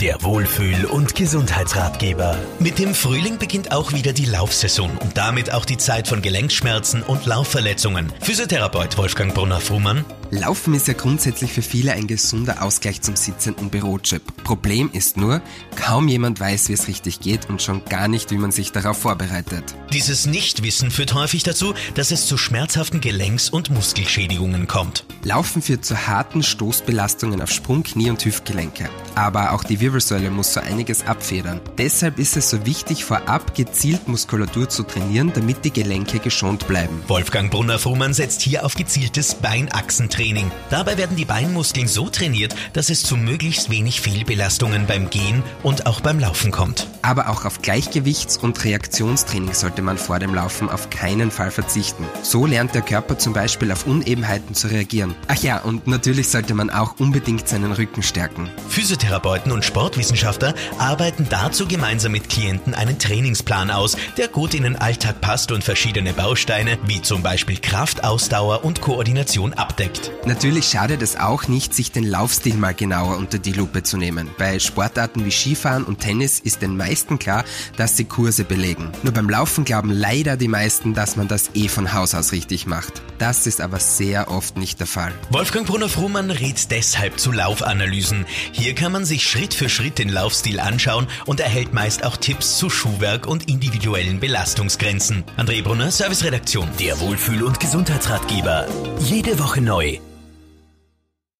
Der Wohlfühl- und Gesundheitsratgeber. Mit dem Frühling beginnt auch wieder die Laufsaison und damit auch die Zeit von Gelenkschmerzen und Laufverletzungen. Physiotherapeut Wolfgang Brunner-Frumann. Laufen ist ja grundsätzlich für viele ein gesunder Ausgleich zum sitzenden Bürojob. Problem ist nur, kaum jemand weiß, wie es richtig geht und schon gar nicht, wie man sich darauf vorbereitet. Dieses Nichtwissen führt häufig dazu, dass es zu schmerzhaften Gelenks- und Muskelschädigungen kommt. Laufen führt zu harten Stoßbelastungen auf Sprung, Knie und Hüftgelenke. Aber auch die Wirbelsäule muss so einiges abfedern. Deshalb ist es so wichtig, vorab gezielt Muskulatur zu trainieren, damit die Gelenke geschont bleiben. Wolfgang Brunner-Frumann setzt hier auf gezieltes Beinachsentraining. Dabei werden die Beinmuskeln so trainiert, dass es zu möglichst wenig Fehlbelastungen beim Gehen und auch beim Laufen kommt. Aber auch auf Gleichgewichts- und Reaktionstraining sollte man vor dem Laufen auf keinen Fall verzichten. So lernt der Körper zum Beispiel auf Unebenheiten zu reagieren. Ach ja, und natürlich sollte man auch unbedingt seinen Rücken stärken. Physiotherapeuten und Sportwissenschaftler arbeiten dazu gemeinsam mit Klienten einen Trainingsplan aus, der gut in den Alltag passt und verschiedene Bausteine wie zum Beispiel Kraft, Ausdauer und Koordination abdeckt. Natürlich schadet es auch nicht, sich den Laufstil mal genauer unter die Lupe zu nehmen. Bei Sportarten wie Skifahren und Tennis ist den meisten klar, dass sie Kurse belegen. Nur beim Laufen glauben leider die meisten, dass man das eh von Haus aus richtig macht. Das ist aber sehr oft nicht der Fall. Wolfgang Brunner-Frumann rät deshalb zu Laufanalysen. Hier kann man sich Schritt für Schritt den Laufstil anschauen und erhält meist auch Tipps zu Schuhwerk und individuellen Belastungsgrenzen. André Brunner, Serviceredaktion. Der Wohlfühl- und Gesundheitsratgeber. Jede Woche neu.